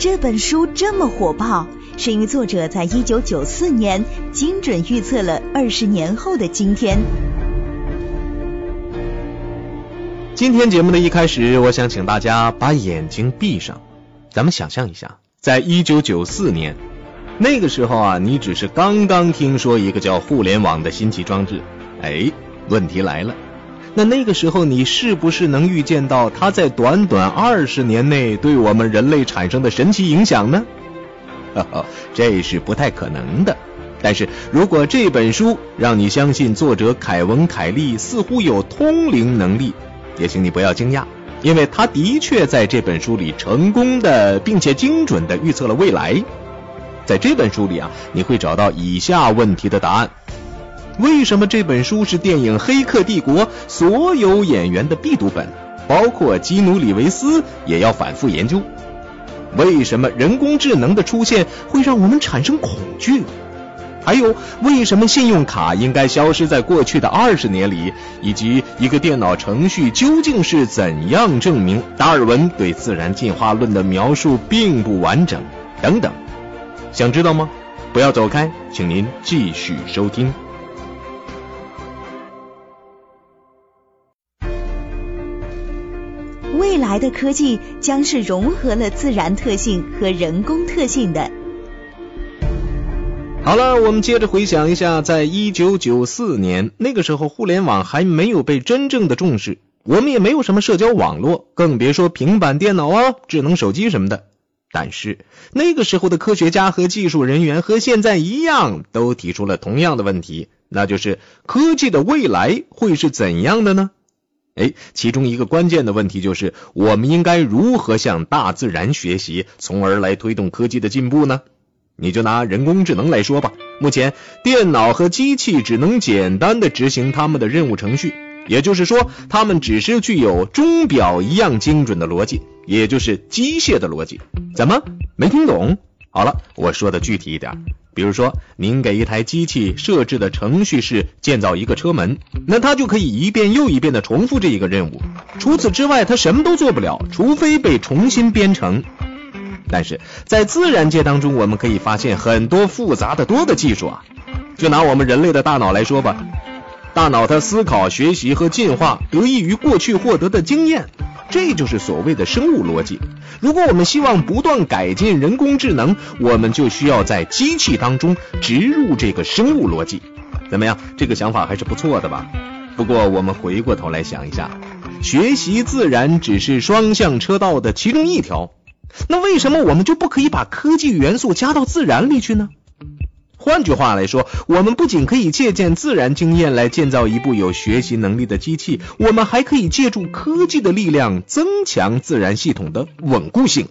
这本书这么火爆，是因为作者在一九九四年精准预测了二十年后的今天。今天节目的一开始，我想请大家把眼睛闭上，咱们想象一下，在一九九四年，那个时候啊，你只是刚刚听说一个叫互联网的新奇装置。哎，问题来了，那那个时候你是不是能预见到它在短短二十年内对我们人类产生的神奇影响呢？哈哈，这是不太可能的。但是如果这本书让你相信作者凯文·凯利似乎有通灵能力，也请你不要惊讶，因为他的确在这本书里成功的并且精准的预测了未来。在这本书里啊，你会找到以下问题的答案：为什么这本书是电影《黑客帝国》所有演员的必读本，包括基努·里维斯也要反复研究？为什么人工智能的出现会让我们产生恐惧？还有，为什么信用卡应该消失在过去的二十年里？以及一个电脑程序究竟是怎样证明达尔文对自然进化论的描述并不完整？等等，想知道吗？不要走开，请您继续收听。未来的科技将是融合了自然特性和人工特性的。好了，我们接着回想一下，在一九九四年那个时候，互联网还没有被真正的重视，我们也没有什么社交网络，更别说平板电脑啊、智能手机什么的。但是那个时候的科学家和技术人员和现在一样，都提出了同样的问题，那就是科技的未来会是怎样的呢？哎，其中一个关键的问题就是，我们应该如何向大自然学习，从而来推动科技的进步呢？你就拿人工智能来说吧，目前电脑和机器只能简单的执行他们的任务程序，也就是说，他们只是具有钟表一样精准的逻辑，也就是机械的逻辑。怎么没听懂？好了，我说的具体一点，比如说，您给一台机器设置的程序是建造一个车门，那它就可以一遍又一遍的重复这一个任务，除此之外，它什么都做不了，除非被重新编程。但是在自然界当中，我们可以发现很多复杂的多的技术啊。就拿我们人类的大脑来说吧，大脑它思考、学习和进化得益于过去获得的经验，这就是所谓的生物逻辑。如果我们希望不断改进人工智能，我们就需要在机器当中植入这个生物逻辑。怎么样？这个想法还是不错的吧？不过我们回过头来想一下，学习自然只是双向车道的其中一条。那为什么我们就不可以把科技元素加到自然里去呢？换句话来说，我们不仅可以借鉴自然经验来建造一部有学习能力的机器，我们还可以借助科技的力量增强自然系统的稳固性。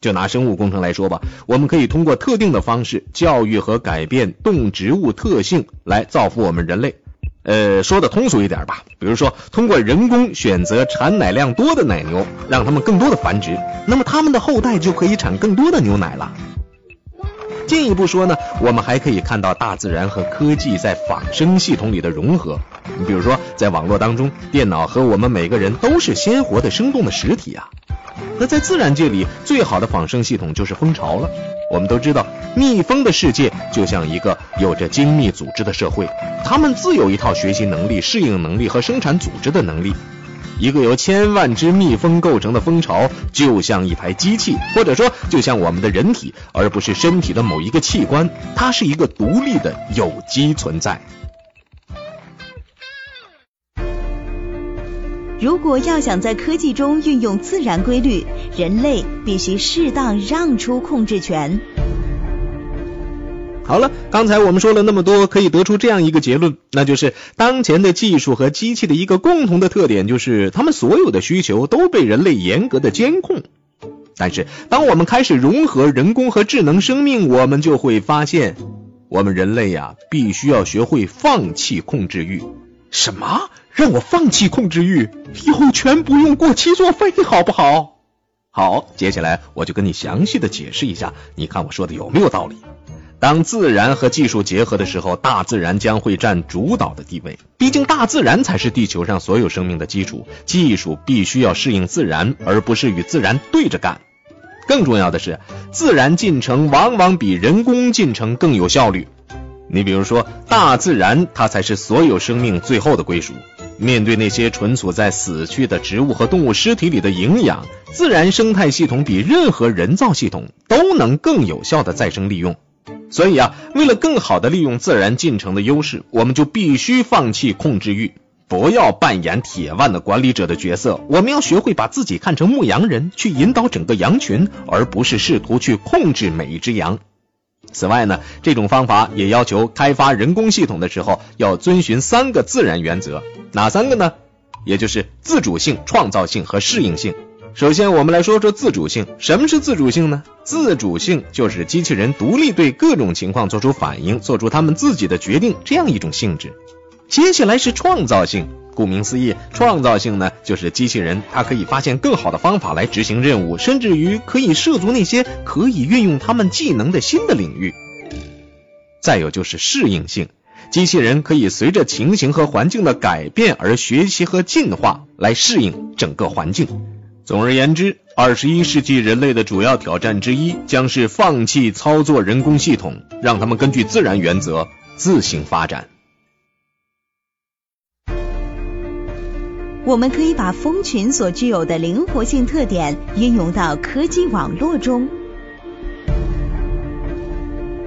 就拿生物工程来说吧，我们可以通过特定的方式教育和改变动植物特性来造福我们人类。呃，说的通俗一点吧，比如说通过人工选择产奶量多的奶牛，让它们更多的繁殖，那么它们的后代就可以产更多的牛奶了。进一步说呢，我们还可以看到大自然和科技在仿生系统里的融合。你比如说，在网络当中，电脑和我们每个人都是鲜活的、生动的实体啊。那在自然界里，最好的仿生系统就是蜂巢了。我们都知道，蜜蜂的世界就像一个有着精密组织的社会，它们自有一套学习能力、适应能力和生产组织的能力。一个由千万只蜜蜂构成的蜂巢，就像一台机器，或者说就像我们的人体，而不是身体的某一个器官。它是一个独立的有机存在。如果要想在科技中运用自然规律，人类必须适当让出控制权。好了，刚才我们说了那么多，可以得出这样一个结论，那就是当前的技术和机器的一个共同的特点，就是它们所有的需求都被人类严格的监控。但是，当我们开始融合人工和智能生命，我们就会发现，我们人类呀，必须要学会放弃控制欲。什么？让我放弃控制欲，以后全不用过期作废，好不好？好，接下来我就跟你详细的解释一下，你看我说的有没有道理？当自然和技术结合的时候，大自然将会占主导的地位。毕竟大自然才是地球上所有生命的基础，技术必须要适应自然，而不是与自然对着干。更重要的是，自然进程往往比人工进程更有效率。你比如说，大自然它才是所有生命最后的归属。面对那些存储在死去的植物和动物尸体里的营养，自然生态系统比任何人造系统都能更有效的再生利用。所以啊，为了更好的利用自然进程的优势，我们就必须放弃控制欲，不要扮演铁腕的管理者的角色。我们要学会把自己看成牧羊人，去引导整个羊群，而不是试图去控制每一只羊。此外呢，这种方法也要求开发人工系统的时候要遵循三个自然原则，哪三个呢？也就是自主性、创造性和适应性。首先，我们来说说自主性。什么是自主性呢？自主性就是机器人独立对各种情况做出反应，做出他们自己的决定这样一种性质。接下来是创造性。顾名思义，创造性呢，就是机器人它可以发现更好的方法来执行任务，甚至于可以涉足那些可以运用他们技能的新的领域。再有就是适应性，机器人可以随着情形和环境的改变而学习和进化，来适应整个环境。总而言之，二十一世纪人类的主要挑战之一将是放弃操作人工系统，让他们根据自然原则自行发展。我们可以把蜂群所具有的灵活性特点运用到科技网络中。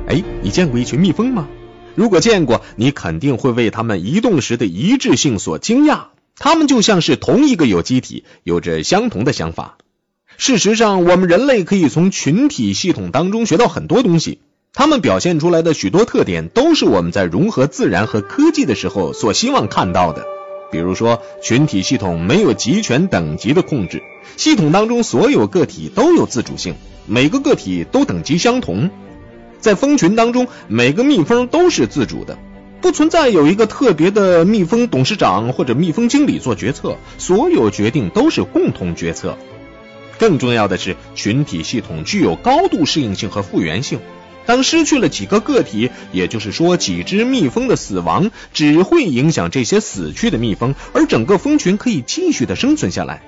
哎，你见过一群蜜蜂吗？如果见过，你肯定会为它们移动时的一致性所惊讶。它们就像是同一个有机体，有着相同的想法。事实上，我们人类可以从群体系统当中学到很多东西。它们表现出来的许多特点，都是我们在融合自然和科技的时候所希望看到的。比如说，群体系统没有集权等级的控制，系统当中所有个体都有自主性，每个个体都等级相同。在蜂群当中，每个蜜蜂都是自主的，不存在有一个特别的蜜蜂董事长或者蜜蜂经理做决策，所有决定都是共同决策。更重要的是，群体系统具有高度适应性和复原性。当失去了几个个体，也就是说几只蜜蜂的死亡，只会影响这些死去的蜜蜂，而整个蜂群可以继续的生存下来。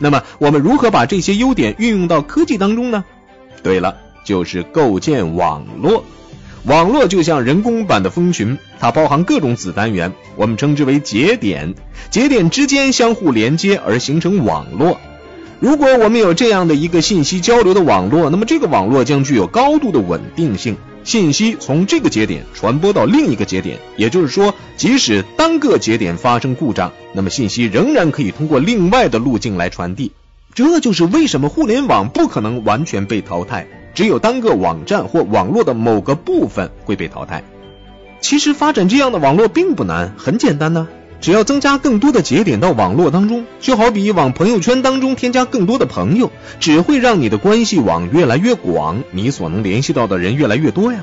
那么，我们如何把这些优点运用到科技当中呢？对了，就是构建网络。网络就像人工版的蜂群，它包含各种子单元，我们称之为节点。节点之间相互连接而形成网络。如果我们有这样的一个信息交流的网络，那么这个网络将具有高度的稳定性。信息从这个节点传播到另一个节点，也就是说，即使单个节点发生故障，那么信息仍然可以通过另外的路径来传递。这就是为什么互联网不可能完全被淘汰，只有单个网站或网络的某个部分会被淘汰。其实发展这样的网络并不难，很简单呢。只要增加更多的节点到网络当中，就好比往朋友圈当中添加更多的朋友，只会让你的关系网越来越广，你所能联系到的人越来越多呀。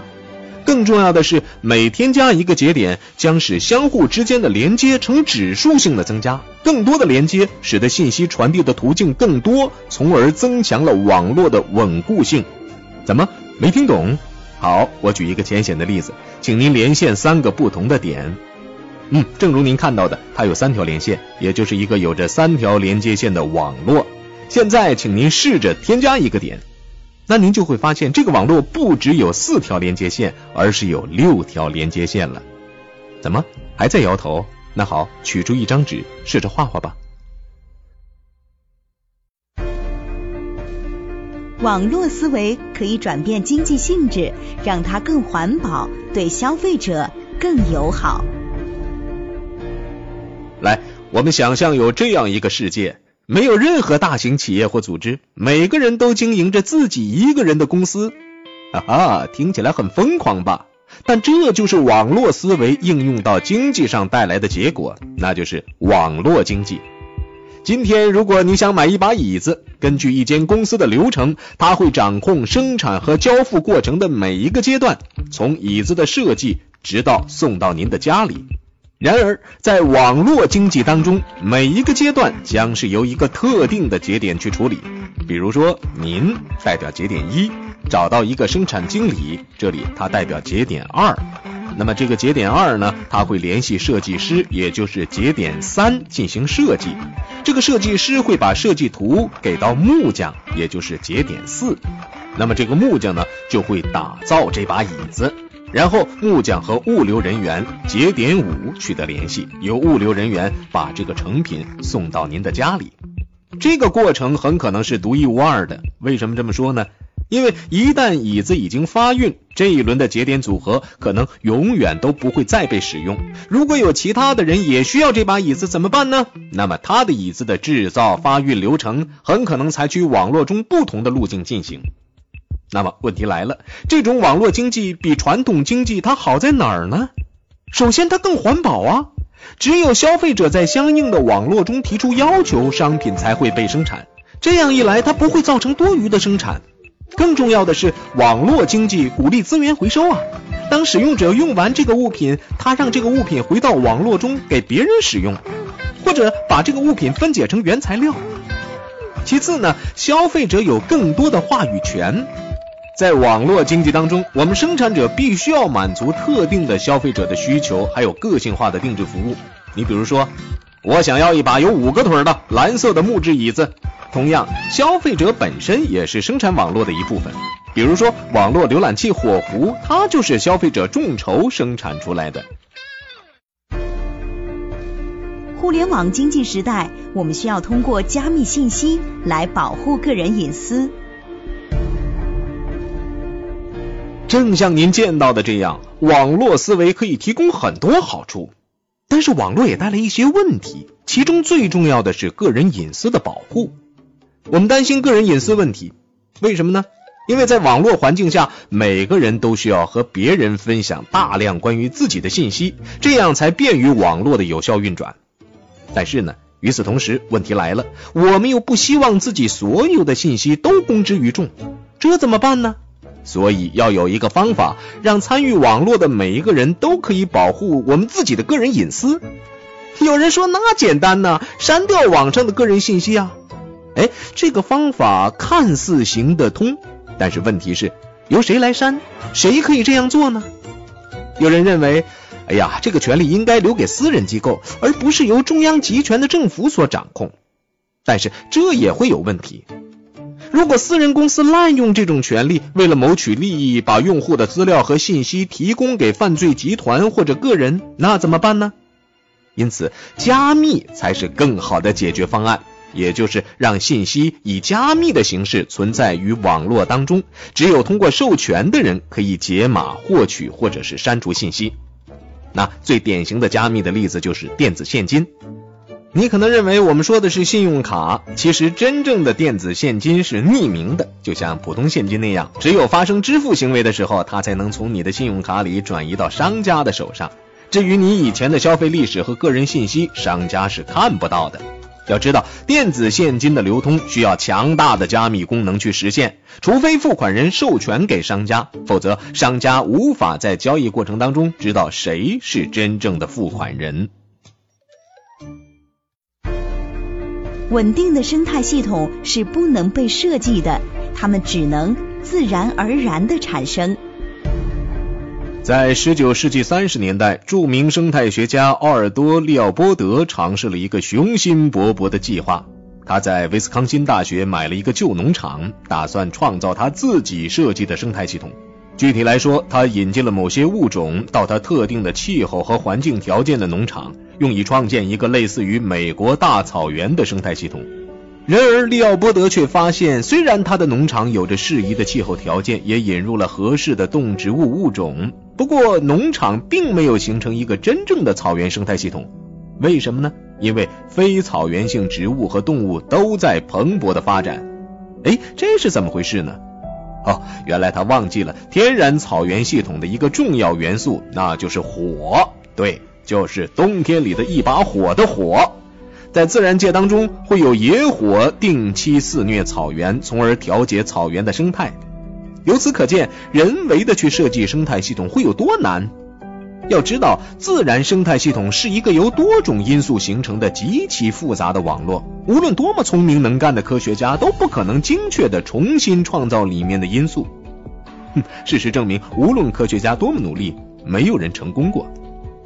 更重要的是，每添加一个节点，将使相互之间的连接呈指数性的增加。更多的连接，使得信息传递的途径更多，从而增强了网络的稳固性。怎么没听懂？好，我举一个浅显的例子，请您连线三个不同的点。嗯，正如您看到的，它有三条连线，也就是一个有着三条连接线的网络。现在，请您试着添加一个点，那您就会发现这个网络不只有四条连接线，而是有六条连接线了。怎么还在摇头？那好，取出一张纸，试着画画吧。网络思维可以转变经济性质，让它更环保，对消费者更友好。来，我们想象有这样一个世界，没有任何大型企业或组织，每个人都经营着自己一个人的公司。哈哈，听起来很疯狂吧？但这就是网络思维应用到经济上带来的结果，那就是网络经济。今天，如果你想买一把椅子，根据一间公司的流程，它会掌控生产和交付过程的每一个阶段，从椅子的设计直到送到您的家里。然而，在网络经济当中，每一个阶段将是由一个特定的节点去处理。比如说，您代表节点一，找到一个生产经理，这里他代表节点二。那么这个节点二呢，他会联系设计师，也就是节点三进行设计。这个设计师会把设计图给到木匠，也就是节点四。那么这个木匠呢，就会打造这把椅子。然后木匠和物流人员节点五取得联系，由物流人员把这个成品送到您的家里。这个过程很可能是独一无二的。为什么这么说呢？因为一旦椅子已经发运，这一轮的节点组合可能永远都不会再被使用。如果有其他的人也需要这把椅子怎么办呢？那么他的椅子的制造发运流程很可能采取网络中不同的路径进行。那么问题来了，这种网络经济比传统经济它好在哪儿呢？首先，它更环保啊！只有消费者在相应的网络中提出要求，商品才会被生产。这样一来，它不会造成多余的生产。更重要的是，网络经济鼓励资源回收啊。当使用者用完这个物品，他让这个物品回到网络中给别人使用，或者把这个物品分解成原材料。其次呢，消费者有更多的话语权。在网络经济当中，我们生产者必须要满足特定的消费者的需求，还有个性化的定制服务。你比如说，我想要一把有五个腿的蓝色的木质椅子。同样，消费者本身也是生产网络的一部分。比如说，网络浏览器火狐，它就是消费者众筹生产出来的。互联网经济时代，我们需要通过加密信息来保护个人隐私。正像您见到的这样，网络思维可以提供很多好处，但是网络也带来一些问题，其中最重要的是个人隐私的保护。我们担心个人隐私问题，为什么呢？因为在网络环境下，每个人都需要和别人分享大量关于自己的信息，这样才便于网络的有效运转。但是呢，与此同时，问题来了，我们又不希望自己所有的信息都公之于众，这怎么办呢？所以要有一个方法，让参与网络的每一个人都可以保护我们自己的个人隐私。有人说那简单呢，删掉网上的个人信息啊。哎，这个方法看似行得通，但是问题是由谁来删？谁可以这样做呢？有人认为，哎呀，这个权利应该留给私人机构，而不是由中央集权的政府所掌控。但是这也会有问题。如果私人公司滥用这种权利，为了谋取利益，把用户的资料和信息提供给犯罪集团或者个人，那怎么办呢？因此，加密才是更好的解决方案。也就是让信息以加密的形式存在于网络当中，只有通过授权的人可以解码、获取或者是删除信息。那最典型的加密的例子就是电子现金。你可能认为我们说的是信用卡，其实真正的电子现金是匿名的，就像普通现金那样，只有发生支付行为的时候，它才能从你的信用卡里转移到商家的手上。至于你以前的消费历史和个人信息，商家是看不到的。要知道，电子现金的流通需要强大的加密功能去实现，除非付款人授权给商家，否则商家无法在交易过程当中知道谁是真正的付款人。稳定的生态系统是不能被设计的，它们只能自然而然的产生。在十九世纪三十年代，著名生态学家奥尔多·利奥波德尝试了一个雄心勃勃的计划。他在威斯康辛大学买了一个旧农场，打算创造他自己设计的生态系统。具体来说，他引进了某些物种到他特定的气候和环境条件的农场，用以创建一个类似于美国大草原的生态系统。然而，利奥波德却发现，虽然他的农场有着适宜的气候条件，也引入了合适的动植物物种，不过农场并没有形成一个真正的草原生态系统。为什么呢？因为非草原性植物和动物都在蓬勃的发展。哎，这是怎么回事呢？哦，原来他忘记了天然草原系统的一个重要元素，那就是火。对，就是冬天里的一把火的火。在自然界当中，会有野火定期肆虐草原，从而调节草原的生态。由此可见，人为的去设计生态系统会有多难。要知道，自然生态系统是一个由多种因素形成的极其复杂的网络，无论多么聪明能干的科学家，都不可能精确的重新创造里面的因素。哼，事实证明，无论科学家多么努力，没有人成功过。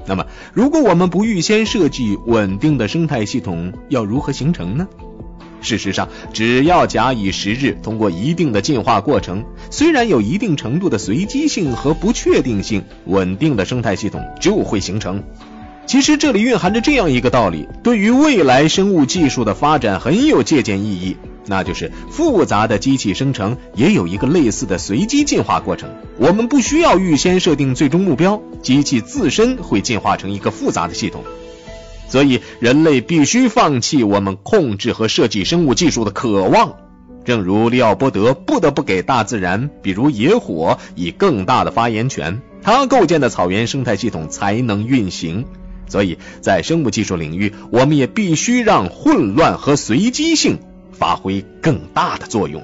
那么，如果我们不预先设计稳定的生态系统，要如何形成呢？事实上，只要假以时日，通过一定的进化过程，虽然有一定程度的随机性和不确定性，稳定的生态系统就会形成。其实这里蕴含着这样一个道理，对于未来生物技术的发展很有借鉴意义，那就是复杂的机器生成也有一个类似的随机进化过程。我们不需要预先设定最终目标，机器自身会进化成一个复杂的系统。所以，人类必须放弃我们控制和设计生物技术的渴望。正如利奥波德不得不给大自然，比如野火，以更大的发言权，他构建的草原生态系统才能运行。所以在生物技术领域，我们也必须让混乱和随机性发挥更大的作用。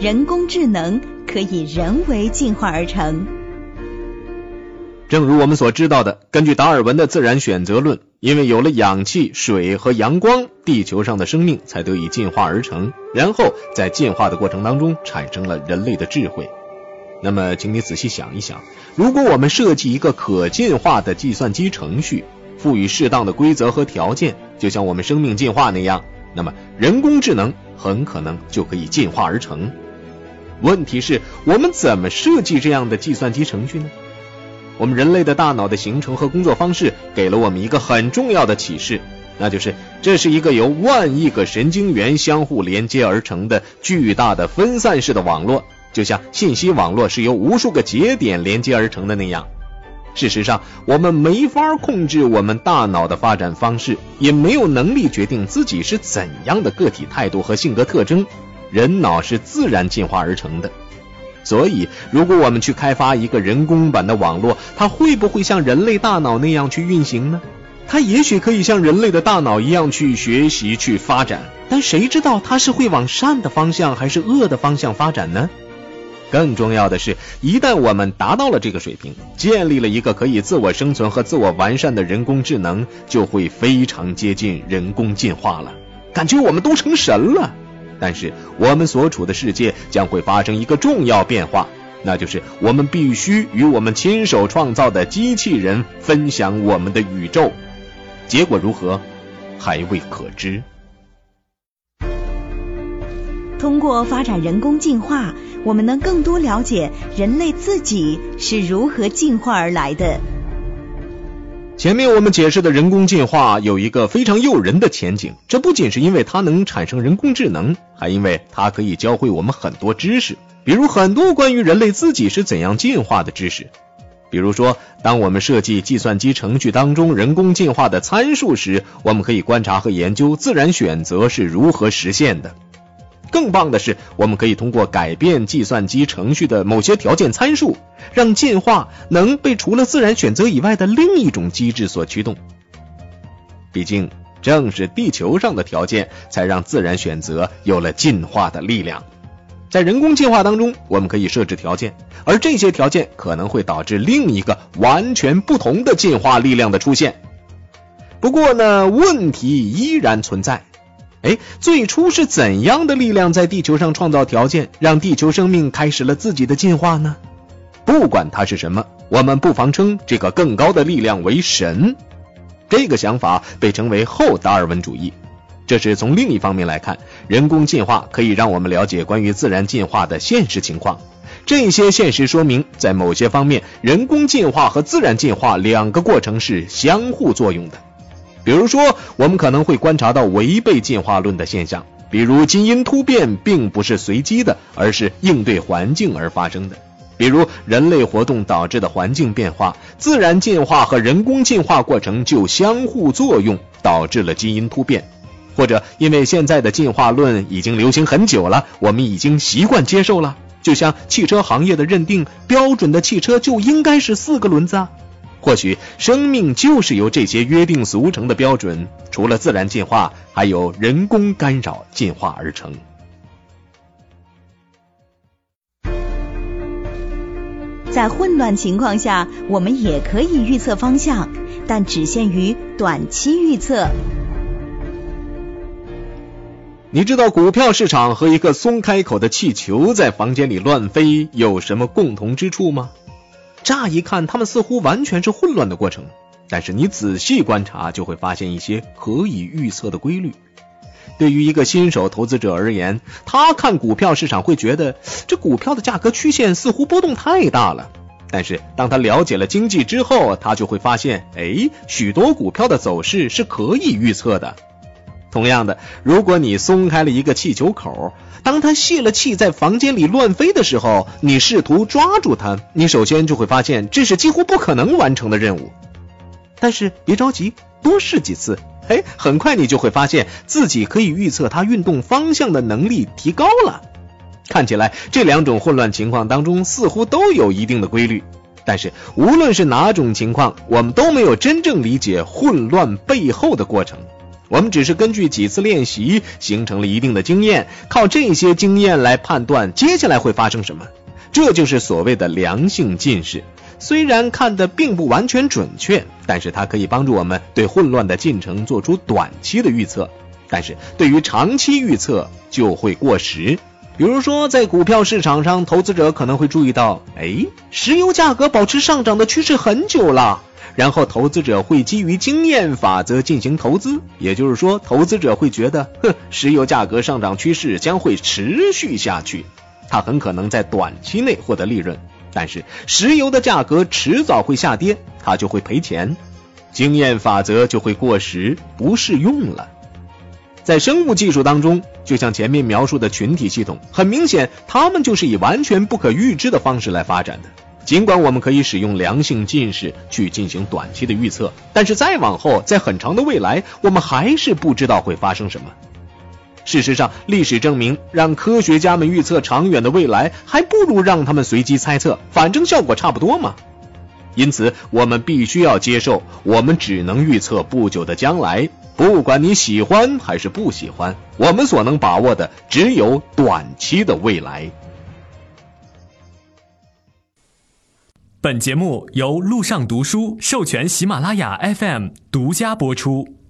人工智能可以人为进化而成。正如我们所知道的，根据达尔文的自然选择论，因为有了氧气、水和阳光，地球上的生命才得以进化而成，然后在进化的过程当中产生了人类的智慧。那么，请你仔细想一想，如果我们设计一个可进化的计算机程序，赋予适当的规则和条件，就像我们生命进化那样，那么人工智能很可能就可以进化而成。问题是，我们怎么设计这样的计算机程序呢？我们人类的大脑的形成和工作方式给了我们一个很重要的启示，那就是这是一个由万亿个神经元相互连接而成的巨大的分散式的网络。就像信息网络是由无数个节点连接而成的那样，事实上，我们没法控制我们大脑的发展方式，也没有能力决定自己是怎样的个体态度和性格特征。人脑是自然进化而成的，所以，如果我们去开发一个人工版的网络，它会不会像人类大脑那样去运行呢？它也许可以像人类的大脑一样去学习、去发展，但谁知道它是会往善的方向还是恶的方向发展呢？更重要的是，一旦我们达到了这个水平，建立了一个可以自我生存和自我完善的人工智能，就会非常接近人工进化了，感觉我们都成神了。但是，我们所处的世界将会发生一个重要变化，那就是我们必须与我们亲手创造的机器人分享我们的宇宙。结果如何，还未可知。通过发展人工进化。我们能更多了解人类自己是如何进化而来的。前面我们解释的人工进化有一个非常诱人的前景，这不仅是因为它能产生人工智能，还因为它可以教会我们很多知识，比如很多关于人类自己是怎样进化的知识。比如说，当我们设计计算机程序当中人工进化的参数时，我们可以观察和研究自然选择是如何实现的。更棒的是，我们可以通过改变计算机程序的某些条件参数，让进化能被除了自然选择以外的另一种机制所驱动。毕竟，正是地球上的条件，才让自然选择有了进化的力量。在人工进化当中，我们可以设置条件，而这些条件可能会导致另一个完全不同的进化力量的出现。不过呢，问题依然存在。哎，最初是怎样的力量在地球上创造条件，让地球生命开始了自己的进化呢？不管它是什么，我们不妨称这个更高的力量为神。这个想法被称为后达尔文主义。这是从另一方面来看，人工进化可以让我们了解关于自然进化的现实情况。这些现实说明，在某些方面，人工进化和自然进化两个过程是相互作用的。比如说，我们可能会观察到违背进化论的现象，比如基因突变并不是随机的，而是应对环境而发生的；比如人类活动导致的环境变化，自然进化和人工进化过程就相互作用，导致了基因突变；或者因为现在的进化论已经流行很久了，我们已经习惯接受了，就像汽车行业的认定，标准的汽车就应该是四个轮子啊。或许生命就是由这些约定俗成的标准，除了自然进化，还有人工干扰进化而成。在混乱情况下，我们也可以预测方向，但只限于短期预测。你知道股票市场和一个松开口的气球在房间里乱飞有什么共同之处吗？乍一看，他们似乎完全是混乱的过程，但是你仔细观察，就会发现一些可以预测的规律。对于一个新手投资者而言，他看股票市场会觉得这股票的价格曲线似乎波动太大了。但是当他了解了经济之后，他就会发现，哎，许多股票的走势是可以预测的。同样的，如果你松开了一个气球口，当它泄了气在房间里乱飞的时候，你试图抓住它，你首先就会发现这是几乎不可能完成的任务。但是别着急，多试几次。哎，很快你就会发现自己可以预测它运动方向的能力提高了。看起来这两种混乱情况当中似乎都有一定的规律，但是无论是哪种情况，我们都没有真正理解混乱背后的过程。我们只是根据几次练习形成了一定的经验，靠这些经验来判断接下来会发生什么。这就是所谓的良性近视。虽然看的并不完全准确，但是它可以帮助我们对混乱的进程做出短期的预测，但是对于长期预测就会过时。比如说，在股票市场上，投资者可能会注意到，哎，石油价格保持上涨的趋势很久了，然后投资者会基于经验法则进行投资，也就是说，投资者会觉得，哼，石油价格上涨趋势将会持续下去，他很可能在短期内获得利润。但是石油的价格迟早会下跌，他就会赔钱，经验法则就会过时不适用了。在生物技术当中，就像前面描述的群体系统，很明显，它们就是以完全不可预知的方式来发展的。尽管我们可以使用良性近视去进行短期的预测，但是再往后，在很长的未来，我们还是不知道会发生什么。事实上，历史证明，让科学家们预测长远的未来，还不如让他们随机猜测，反正效果差不多嘛。因此，我们必须要接受，我们只能预测不久的将来。不管你喜欢还是不喜欢，我们所能把握的只有短期的未来。本节目由路上读书授权喜马拉雅 FM 独家播出。